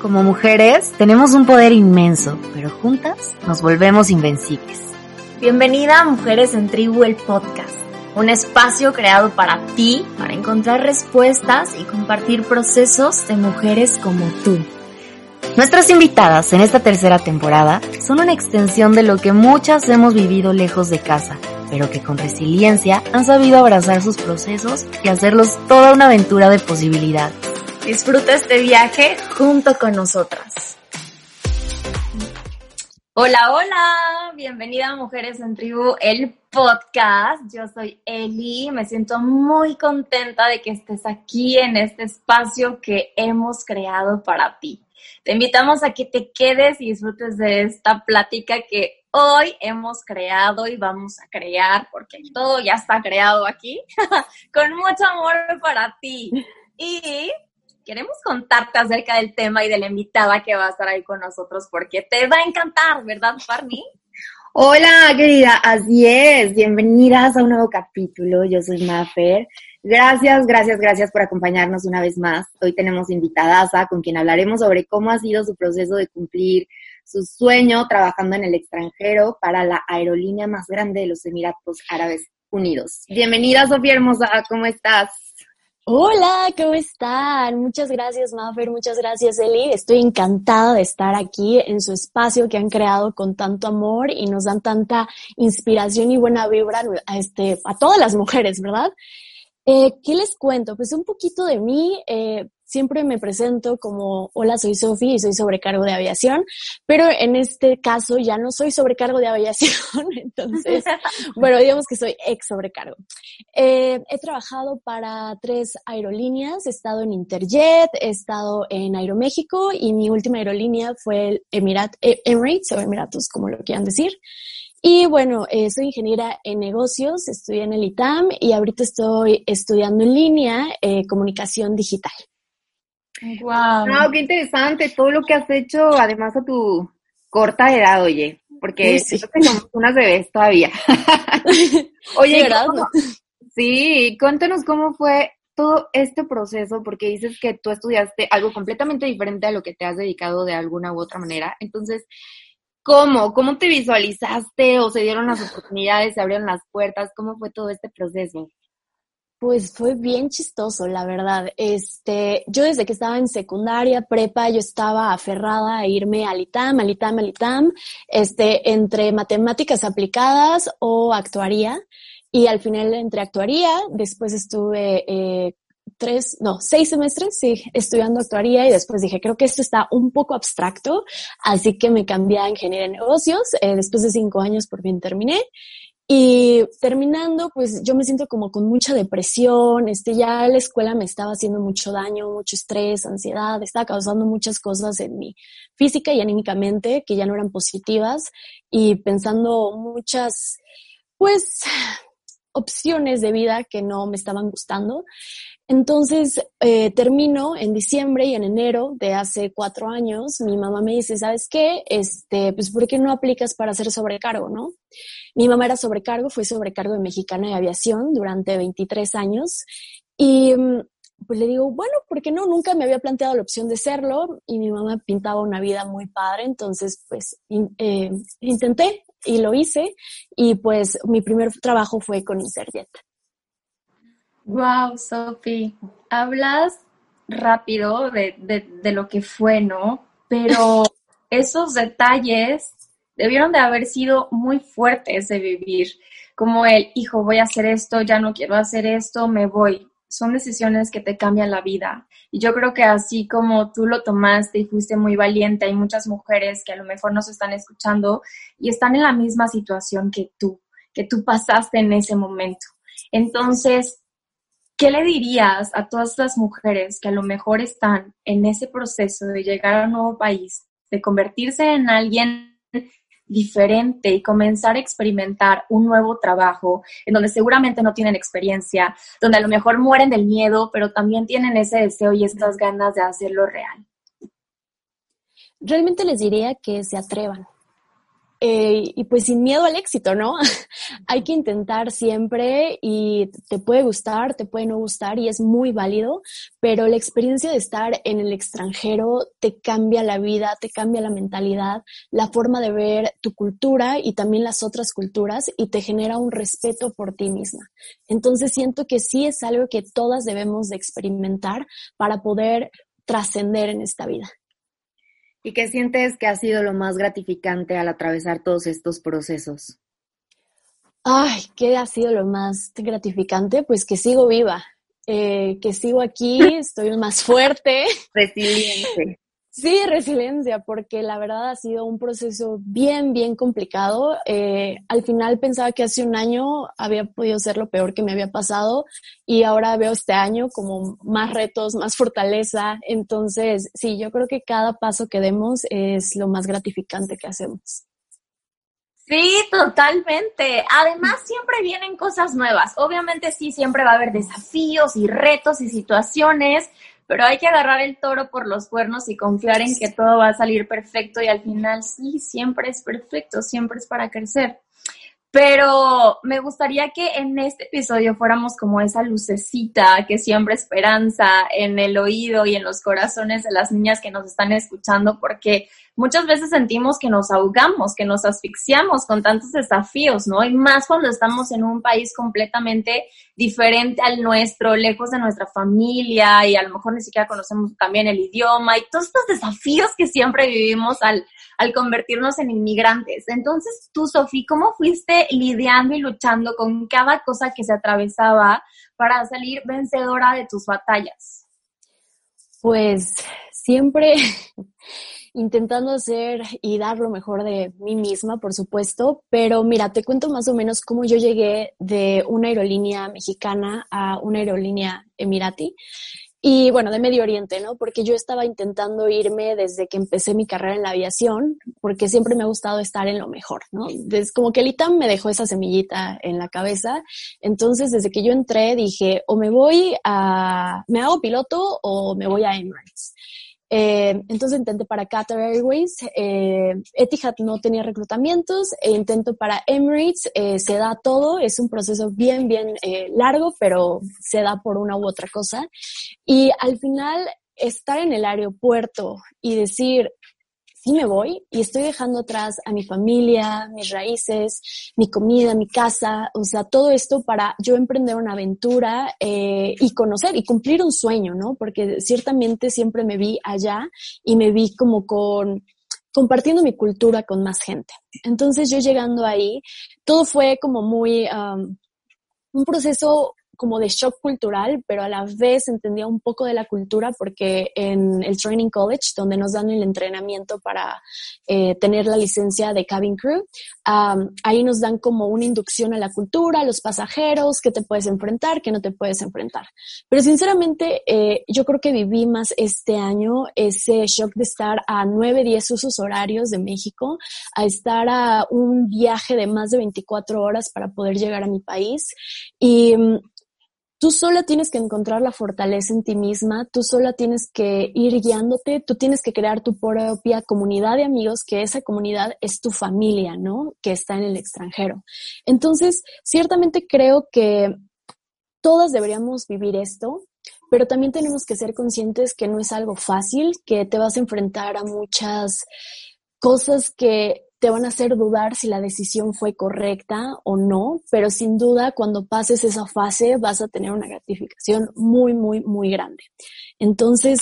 Como mujeres tenemos un poder inmenso, pero juntas nos volvemos invencibles. Bienvenida a Mujeres en Tribu, el podcast, un espacio creado para ti, para encontrar respuestas y compartir procesos de mujeres como tú. Nuestras invitadas en esta tercera temporada son una extensión de lo que muchas hemos vivido lejos de casa, pero que con resiliencia han sabido abrazar sus procesos y hacerlos toda una aventura de posibilidades. Disfruta este viaje junto con nosotras. Hola, hola, bienvenida Mujeres en Tribu, el podcast. Yo soy Eli, me siento muy contenta de que estés aquí en este espacio que hemos creado para ti. Te invitamos a que te quedes y disfrutes de esta plática que hoy hemos creado y vamos a crear, porque todo ya está creado aquí, con mucho amor para ti. Y queremos contarte acerca del tema y de la invitada que va a estar ahí con nosotros porque te va a encantar, ¿verdad, Barney? Hola, querida, así es. Bienvenidas a un nuevo capítulo. Yo soy Mafer. Gracias, gracias, gracias por acompañarnos una vez más. Hoy tenemos invitada con quien hablaremos sobre cómo ha sido su proceso de cumplir su sueño trabajando en el extranjero para la aerolínea más grande de los Emiratos Árabes Unidos. Bienvenida, Sofía Hermosa, ¿cómo estás? Hola, ¿cómo están? Muchas gracias, Mafer, muchas gracias, Eli. Estoy encantada de estar aquí en su espacio que han creado con tanto amor y nos dan tanta inspiración y buena vibra a, este, a todas las mujeres, ¿verdad? Eh, ¿Qué les cuento? Pues un poquito de mí. Eh, siempre me presento como, hola, soy Sofi y soy sobrecargo de aviación, pero en este caso ya no soy sobrecargo de aviación, entonces, bueno, digamos que soy ex sobrecargo. Eh, he trabajado para tres aerolíneas, he estado en Interjet, he estado en Aeroméxico y mi última aerolínea fue el Emirat, eh, Emirates o Emiratos, como lo quieran decir. Y bueno, eh, soy ingeniera en negocios, estudié en el ITAM y ahorita estoy estudiando en línea comunicación digital. Wow. No, qué interesante todo lo que has hecho, además a tu corta edad, oye, porque sí, tenemos unas bebés todavía. oye, sí, cuéntanos cómo fue todo este proceso, porque dices que tú estudiaste algo completamente diferente a lo que te has dedicado de alguna u otra manera. Entonces, ¿cómo? ¿Cómo te visualizaste o se dieron las oportunidades, se abrieron las puertas? ¿Cómo fue todo este proceso? Pues fue bien chistoso, la verdad. Este, yo desde que estaba en secundaria, prepa, yo estaba aferrada a irme al ITAM, al ITAM, al ITAM, este, entre matemáticas aplicadas o actuaría. Y al final entre actuaría, después estuve eh, tres, no, seis semestres, sí, estudiando actuaría y después dije, creo que esto está un poco abstracto, así que me cambié a ingeniería en negocios. Eh, después de cinco años por fin terminé y terminando, pues yo me siento como con mucha depresión, este, ya la escuela me estaba haciendo mucho daño, mucho estrés, ansiedad, estaba causando muchas cosas en mi física y anímicamente que ya no eran positivas y pensando muchas, pues, opciones de vida que no me estaban gustando. Entonces, eh, termino en diciembre y en enero de hace cuatro años, mi mamá me dice, ¿sabes qué? Este, pues, ¿por qué no aplicas para hacer sobrecargo, no? Mi mamá era sobrecargo, fue sobrecargo de Mexicana de Aviación durante 23 años y mm, pues le digo, bueno, ¿por qué no? Nunca me había planteado la opción de serlo y mi mamá pintaba una vida muy padre, entonces pues eh, intenté y lo hice y pues mi primer trabajo fue con Interjet. Wow, Sophie, hablas rápido de, de, lo que fue, ¿no? Pero esos detalles debieron de haber sido muy fuertes de vivir, como el, hijo, voy a hacer esto, ya no quiero hacer esto, me voy. Son decisiones que te cambian la vida. Y yo creo que así como tú lo tomaste y fuiste muy valiente, hay muchas mujeres que a lo mejor nos están escuchando y están en la misma situación que tú, que tú pasaste en ese momento. Entonces, ¿qué le dirías a todas las mujeres que a lo mejor están en ese proceso de llegar a un nuevo país, de convertirse en alguien diferente y comenzar a experimentar un nuevo trabajo en donde seguramente no tienen experiencia, donde a lo mejor mueren del miedo, pero también tienen ese deseo y esas ganas de hacerlo real? Realmente les diría que se atrevan, eh, y pues sin miedo al éxito, ¿no? Hay que intentar siempre y te puede gustar, te puede no gustar y es muy válido, pero la experiencia de estar en el extranjero te cambia la vida, te cambia la mentalidad, la forma de ver tu cultura y también las otras culturas y te genera un respeto por ti misma. Entonces siento que sí es algo que todas debemos de experimentar para poder trascender en esta vida. ¿Y qué sientes que ha sido lo más gratificante al atravesar todos estos procesos? Ay, ¿qué ha sido lo más gratificante? Pues que sigo viva, eh, que sigo aquí, estoy más fuerte. Resiliente. Sí, resiliencia, porque la verdad ha sido un proceso bien, bien complicado. Eh, al final pensaba que hace un año había podido ser lo peor que me había pasado y ahora veo este año como más retos, más fortaleza. Entonces, sí, yo creo que cada paso que demos es lo más gratificante que hacemos. Sí, totalmente. Además, siempre vienen cosas nuevas. Obviamente sí, siempre va a haber desafíos y retos y situaciones, pero hay que agarrar el toro por los cuernos y confiar en que todo va a salir perfecto y al final sí, siempre es perfecto, siempre es para crecer. Pero me gustaría que en este episodio fuéramos como esa lucecita que siempre esperanza en el oído y en los corazones de las niñas que nos están escuchando, porque muchas veces sentimos que nos ahogamos, que nos asfixiamos con tantos desafíos, ¿no? Y más cuando estamos en un país completamente diferente al nuestro, lejos de nuestra familia y a lo mejor ni siquiera conocemos también el idioma y todos estos desafíos que siempre vivimos al, al convertirnos en inmigrantes. Entonces, tú, Sofía, ¿cómo fuiste lidiando y luchando con cada cosa que se atravesaba para salir vencedora de tus batallas? Pues siempre intentando hacer y dar lo mejor de mí misma, por supuesto, pero mira, te cuento más o menos cómo yo llegué de una aerolínea mexicana a una aerolínea emirati. Y bueno, de Medio Oriente, ¿no? Porque yo estaba intentando irme desde que empecé mi carrera en la aviación, porque siempre me ha gustado estar en lo mejor, ¿no? Es como que el ITAM me dejó esa semillita en la cabeza. Entonces, desde que yo entré, dije, o me voy a, me hago piloto o me voy a Emirates. Eh, entonces intenté para Qatar Airways, eh, Etihad no tenía reclutamientos, e intento para Emirates, eh, se da todo, es un proceso bien, bien eh, largo, pero se da por una u otra cosa. Y al final, estar en el aeropuerto y decir, y me voy y estoy dejando atrás a mi familia, mis raíces, mi comida, mi casa, o sea, todo esto para yo emprender una aventura eh, y conocer y cumplir un sueño, ¿no? Porque ciertamente siempre me vi allá y me vi como con compartiendo mi cultura con más gente. Entonces yo llegando ahí, todo fue como muy, um, un proceso como de shock cultural, pero a la vez entendía un poco de la cultura porque en el Training College, donde nos dan el entrenamiento para eh, tener la licencia de cabin crew, ahí nos dan como una inducción a la cultura, a los pasajeros, qué te puedes enfrentar, qué no te puedes enfrentar. Pero sinceramente, eh, yo creo que viví más este año ese shock de estar a 9, 10 usos horarios de México, a estar a un viaje de más de 24 horas para poder llegar a mi país. Y Tú sola tienes que encontrar la fortaleza en ti misma, tú sola tienes que ir guiándote, tú tienes que crear tu propia comunidad de amigos, que esa comunidad es tu familia, ¿no? Que está en el extranjero. Entonces, ciertamente creo que todas deberíamos vivir esto, pero también tenemos que ser conscientes que no es algo fácil, que te vas a enfrentar a muchas cosas que te van a hacer dudar si la decisión fue correcta o no, pero sin duda cuando pases esa fase vas a tener una gratificación muy, muy, muy grande. Entonces,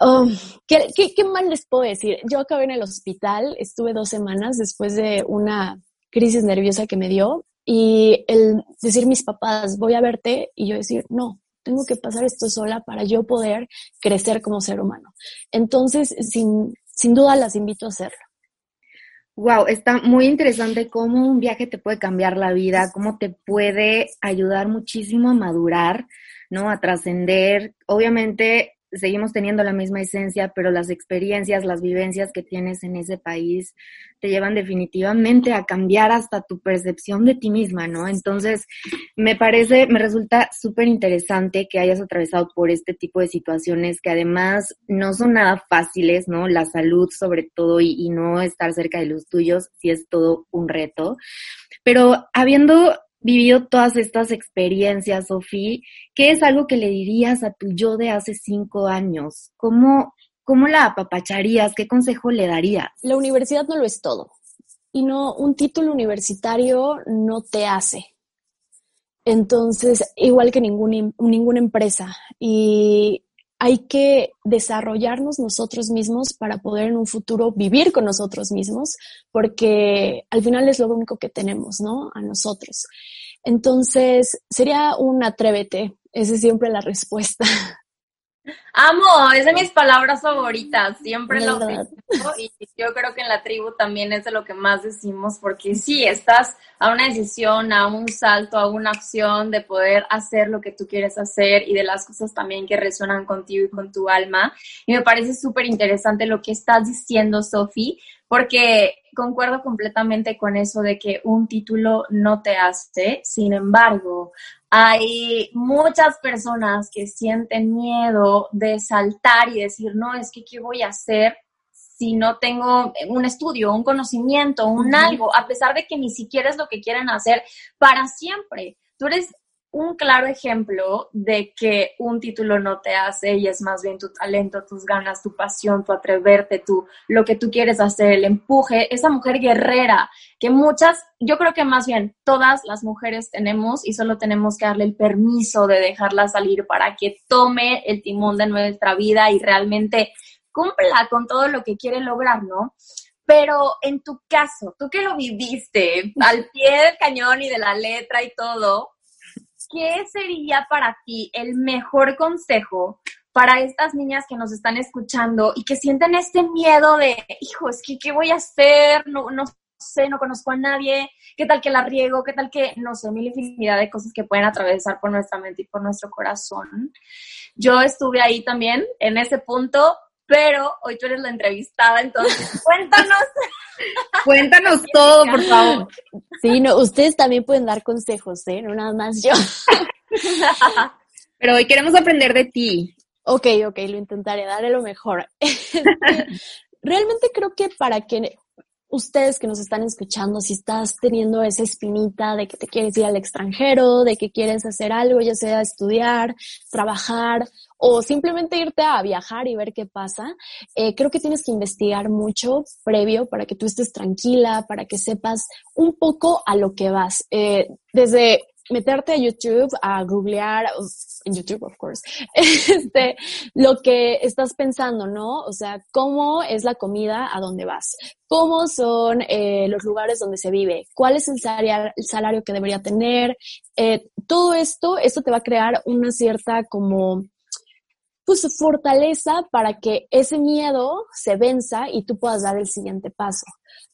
um, ¿qué, mal les puedo decir? Yo acabé en el hospital, estuve dos semanas después de una crisis nerviosa que me dio y el decir mis papás, voy a verte y yo decir, no, tengo que pasar esto sola para yo poder crecer como ser humano. Entonces, sin, sin duda las invito a hacerlo. Wow, está muy interesante cómo un viaje te puede cambiar la vida, cómo te puede ayudar muchísimo a madurar, ¿no? A trascender. Obviamente, seguimos teniendo la misma esencia, pero las experiencias, las vivencias que tienes en ese país te llevan definitivamente a cambiar hasta tu percepción de ti misma, ¿no? Entonces, me parece, me resulta súper interesante que hayas atravesado por este tipo de situaciones que además no son nada fáciles, ¿no? La salud sobre todo y, no estar cerca de los tuyos, sí es todo un reto. Pero habiendo vivido todas estas experiencias, Sofía, ¿qué es algo que le dirías a tu yo de hace cinco años? ¿Cómo, ¿Cómo la apapacharías? ¿Qué consejo le darías? La universidad no lo es todo. Y no, un título universitario no te hace. Entonces, igual que ningún, ninguna empresa. Y hay que desarrollarnos nosotros mismos para poder en un futuro vivir con nosotros mismos, porque al final es lo único que tenemos, ¿no? A nosotros. Entonces, sería un atrévete. Esa es siempre la respuesta. Amo, es de mis palabras favoritas, siempre lo digo y yo creo que en la tribu también es de lo que más decimos porque sí, estás a una decisión, a un salto, a una acción de poder hacer lo que tú quieres hacer y de las cosas también que resuenan contigo y con tu alma. Y me parece súper interesante lo que estás diciendo, Sofi, porque concuerdo completamente con eso de que un título no te hace, sin embargo, hay muchas personas que sienten miedo de saltar y decir, no, es que ¿qué voy a hacer si no tengo un estudio, un conocimiento, un algo, a pesar de que ni siquiera es lo que quieren hacer para siempre? Tú eres un claro ejemplo de que un título no te hace y es más bien tu talento, tus ganas, tu pasión, tu atreverte, tu, lo que tú quieres hacer, el empuje, esa mujer guerrera que muchas, yo creo que más bien todas las mujeres tenemos y solo tenemos que darle el permiso de dejarla salir para que tome el timón de nuestra vida y realmente cumpla con todo lo que quiere lograr, ¿no? Pero en tu caso, tú que lo viviste al pie del cañón y de la letra y todo, ¿qué sería para ti el mejor consejo para estas niñas que nos están escuchando y que sienten este miedo de, hijo, es que, ¿qué voy a hacer? No, no sé, no conozco a nadie, ¿qué tal que la riego? ¿Qué tal que, no sé, mil infinidad de cosas que pueden atravesar por nuestra mente y por nuestro corazón? Yo estuve ahí también, en ese punto, pero hoy tú eres la entrevistada, entonces cuéntanos. cuéntanos todo, por favor. Sí, no, ustedes también pueden dar consejos, ¿eh? No nada más yo. pero hoy queremos aprender de ti. Ok, ok, lo intentaré, daré lo mejor. Este, realmente creo que para que ustedes que nos están escuchando, si estás teniendo esa espinita de que te quieres ir al extranjero, de que quieres hacer algo, ya sea estudiar, trabajar o simplemente irte a viajar y ver qué pasa, eh, creo que tienes que investigar mucho previo para que tú estés tranquila, para que sepas un poco a lo que vas. Eh, desde meterte a YouTube, a googlear, en YouTube, of course, este, lo que estás pensando, ¿no? O sea, cómo es la comida a dónde vas, cómo son eh, los lugares donde se vive, cuál es el salario, que debería tener, eh, todo esto, esto te va a crear una cierta como pues fortaleza para que ese miedo se venza y tú puedas dar el siguiente paso.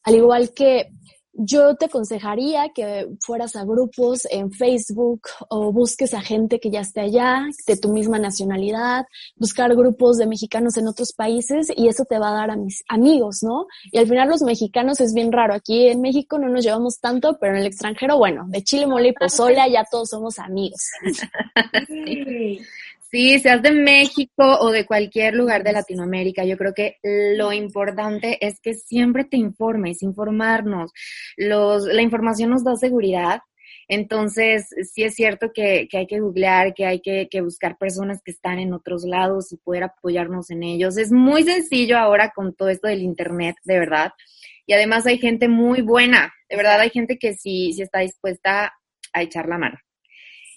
Al igual que yo te aconsejaría que fueras a grupos en Facebook o busques a gente que ya esté allá, de tu misma nacionalidad, buscar grupos de mexicanos en otros países y eso te va a dar a mis amigos, ¿no? Y al final los mexicanos es bien raro. Aquí en México no nos llevamos tanto, pero en el extranjero, bueno, de Chile, mole y pozole ya todos somos amigos. seas de México o de cualquier lugar de Latinoamérica, yo creo que lo importante es que siempre te informes, informarnos. Los, la información nos da seguridad, entonces, sí es cierto que, que hay que googlear, que hay que, que, buscar personas que están en otros lados y poder apoyarnos en ellos. Es muy sencillo ahora con todo esto del Internet, de verdad. Y además hay gente muy buena, de verdad hay gente que sí, sí está dispuesta a echar la mano.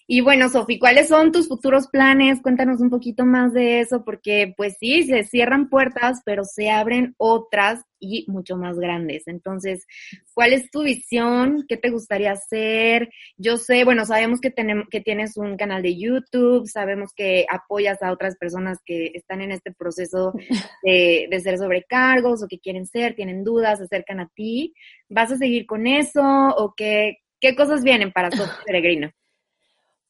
Y bueno, Sofi, ¿cuáles son tus futuros planes? Cuéntanos un poquito más de eso, porque pues sí, se cierran puertas, pero se abren otras y mucho más grandes. Entonces, ¿cuál es tu visión? ¿Qué te gustaría hacer? Yo sé, bueno, sabemos que, tenemos, que tienes un canal de YouTube, sabemos que apoyas a otras personas que están en este proceso de, de ser sobrecargos o que quieren ser, tienen dudas, se acercan a ti. ¿Vas a seguir con eso o qué, qué cosas vienen para Sofi Peregrino?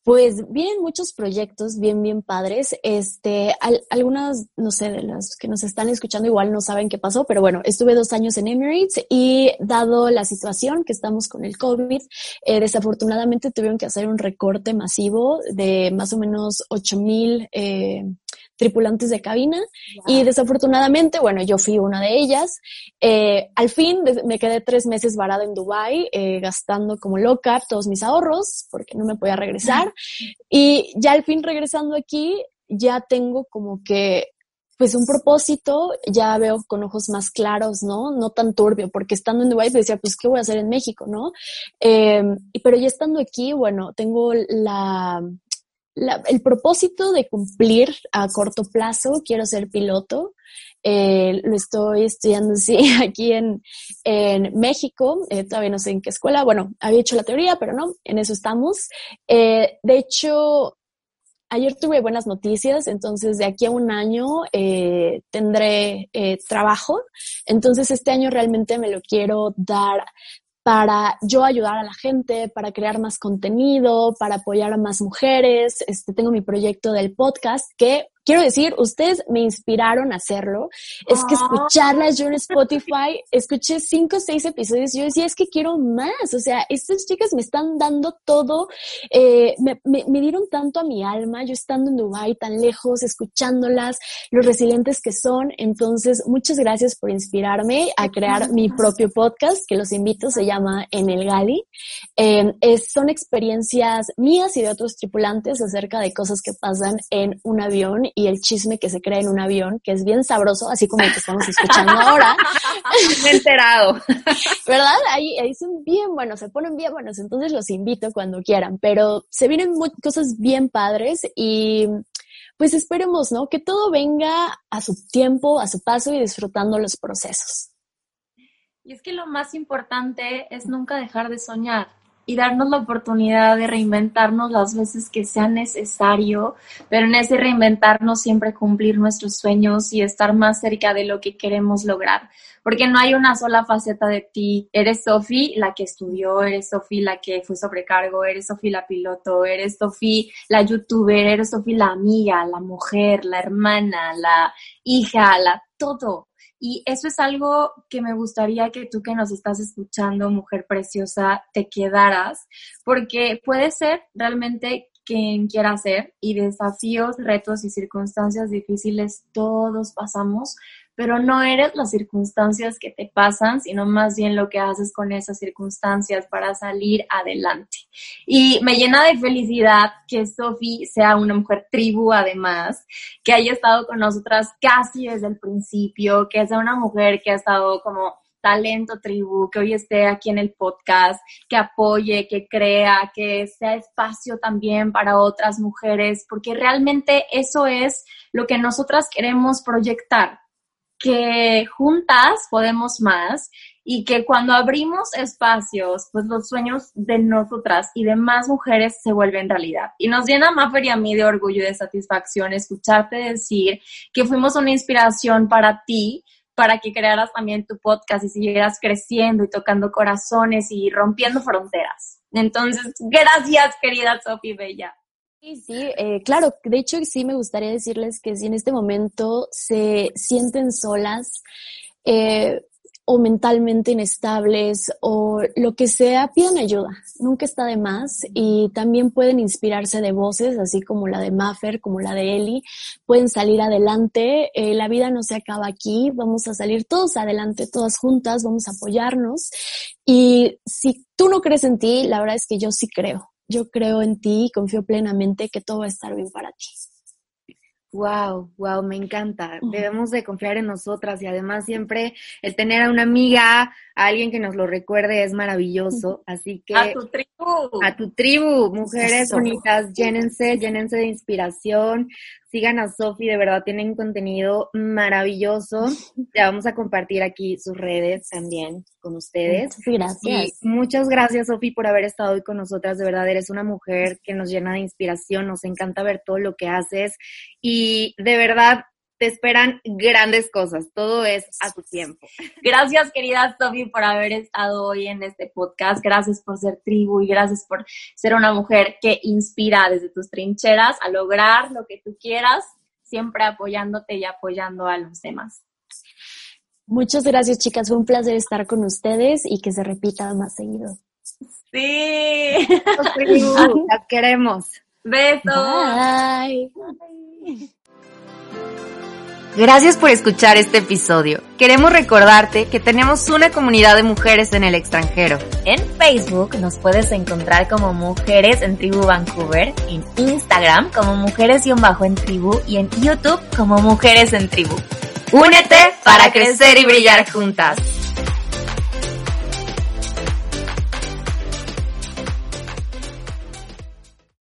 Pues vienen muchos proyectos bien, bien padres. Este, algunas, no sé, de las que nos están escuchando igual no saben qué pasó, pero bueno, estuve dos años en Emirates y dado la situación que estamos con el COVID, eh, desafortunadamente tuvieron que hacer un recorte masivo de más o menos 8 mil eh, tripulantes de cabina y desafortunadamente, bueno, yo fui una de ellas. Eh, al fin me quedé tres meses varada en Dubai eh, gastando como loca todos mis ahorros porque no me podía regresar y ya al fin regresando aquí ya tengo como que pues un propósito, ya veo con ojos más claros, ¿no? No tan turbio, porque estando en Dubái decía, pues, ¿qué voy a hacer en México, no? Eh, pero ya estando aquí, bueno, tengo la, el propósito de cumplir a corto plazo, quiero ser piloto. Eh, lo estoy estudiando sí, aquí en, en México, eh, todavía no sé en qué escuela, bueno, había hecho la teoría, pero no, en eso estamos. Eh, de hecho, ayer tuve buenas noticias, entonces de aquí a un año tendré trabajo, entonces este año realmente me lo quiero dar para yo ayudar a la gente, para crear más contenido, para apoyar a más mujeres. Este, tengo mi proyecto del podcast que quiero decir, ustedes me inspiraron a hacerlo. Es que ah. escucharlas yo en Spotify, escuché cinco o seis episodios y yo decía, es que quiero más. O sea, estas chicas me están dando todo, eh, me, me, dieron tanto a mi alma, yo estando en Dubai tan lejos, escuchándolas, los resilientes que son. Entonces, muchas gracias por inspirarme a crear mi propio podcast, que los invito, se llama En el Gali. Eh, es, son experiencias mías y de otros tripulantes acerca de cosas que pasan en un avión y el chisme que se crea en un avión, que es bien sabroso, así como el que estamos escuchando ahora. Me he enterado. ¿Verdad? Ahí, ahí son bien buenos, se ponen bien buenos, entonces los invito cuando quieran, pero se vienen cosas bien padres y pues esperemos, ¿no? Que todo venga a su tiempo, a su paso y disfrutando los procesos. Y es que lo más importante es nunca dejar de soñar y darnos la oportunidad de reinventarnos las veces que sea necesario, pero en ese reinventarnos siempre cumplir nuestros sueños y estar más cerca de lo que queremos lograr, porque no hay una sola faceta de ti. Eres Sofi la que estudió, eres Sofi la que fue sobrecargo, eres Sofi la piloto, eres Sofi la youtuber, eres Sofi la amiga, la mujer, la hermana, la hija, la todo. Y eso es algo que me gustaría que tú que nos estás escuchando, mujer preciosa, te quedaras, porque puede ser realmente quien quiera ser y desafíos, retos y circunstancias difíciles todos pasamos, pero no eres las circunstancias que te pasan, sino más bien lo que haces con esas circunstancias para salir adelante. Y me llena de felicidad que Sofi sea una mujer tribu además, que haya estado con nosotras casi desde el principio, que sea una mujer que ha estado como talento tribu, que hoy esté aquí en el podcast, que apoye, que crea, que sea espacio también para otras mujeres, porque realmente eso es lo que nosotras queremos proyectar que juntas podemos más y que cuando abrimos espacios, pues los sueños de nosotras y de más mujeres se vuelven realidad. Y nos llena Maffer y a mí de orgullo y de satisfacción escucharte decir que fuimos una inspiración para ti, para que crearas también tu podcast y siguieras creciendo y tocando corazones y rompiendo fronteras. Entonces, gracias, querida Sofi Bella. Sí, sí, eh, claro, de hecho sí me gustaría decirles que si en este momento se sienten solas eh, o mentalmente inestables o lo que sea, pidan ayuda, nunca está de más. Y también pueden inspirarse de voces, así como la de Maffer, como la de Eli, pueden salir adelante, eh, la vida no se acaba aquí, vamos a salir todos adelante, todas juntas, vamos a apoyarnos. Y si tú no crees en ti, la verdad es que yo sí creo yo creo en ti y confío plenamente que todo va a estar bien para ti. Wow, wow, me encanta. Debemos de confiar en nosotras y además siempre el tener a una amiga, a alguien que nos lo recuerde es maravilloso. Así que a tu tribu, a tu tribu, mujeres bonitas, llénense, llénense de inspiración. Sigan a Sofi, de verdad tienen contenido maravilloso. Ya vamos a compartir aquí sus redes también con ustedes. Gracias. muchas gracias, Sofi, por haber estado hoy con nosotras. De verdad, eres una mujer que nos llena de inspiración. Nos encanta ver todo lo que haces. Y de verdad, te esperan grandes cosas, todo es a tu tiempo. Gracias, querida Sofi, por haber estado hoy en este podcast. Gracias por ser tribu y gracias por ser una mujer que inspira desde tus trincheras a lograr lo que tú quieras, siempre apoyándote y apoyando a los demás. Muchas gracias, chicas. Fue un placer estar con ustedes y que se repita más seguido. Sí. Las queremos. Besos. Bye. Gracias por escuchar este episodio. Queremos recordarte que tenemos una comunidad de mujeres en el extranjero. En Facebook nos puedes encontrar como Mujeres en Tribu Vancouver, en Instagram como Mujeres-en Tribu y en YouTube como Mujeres en Tribu. Únete para crecer y brillar juntas.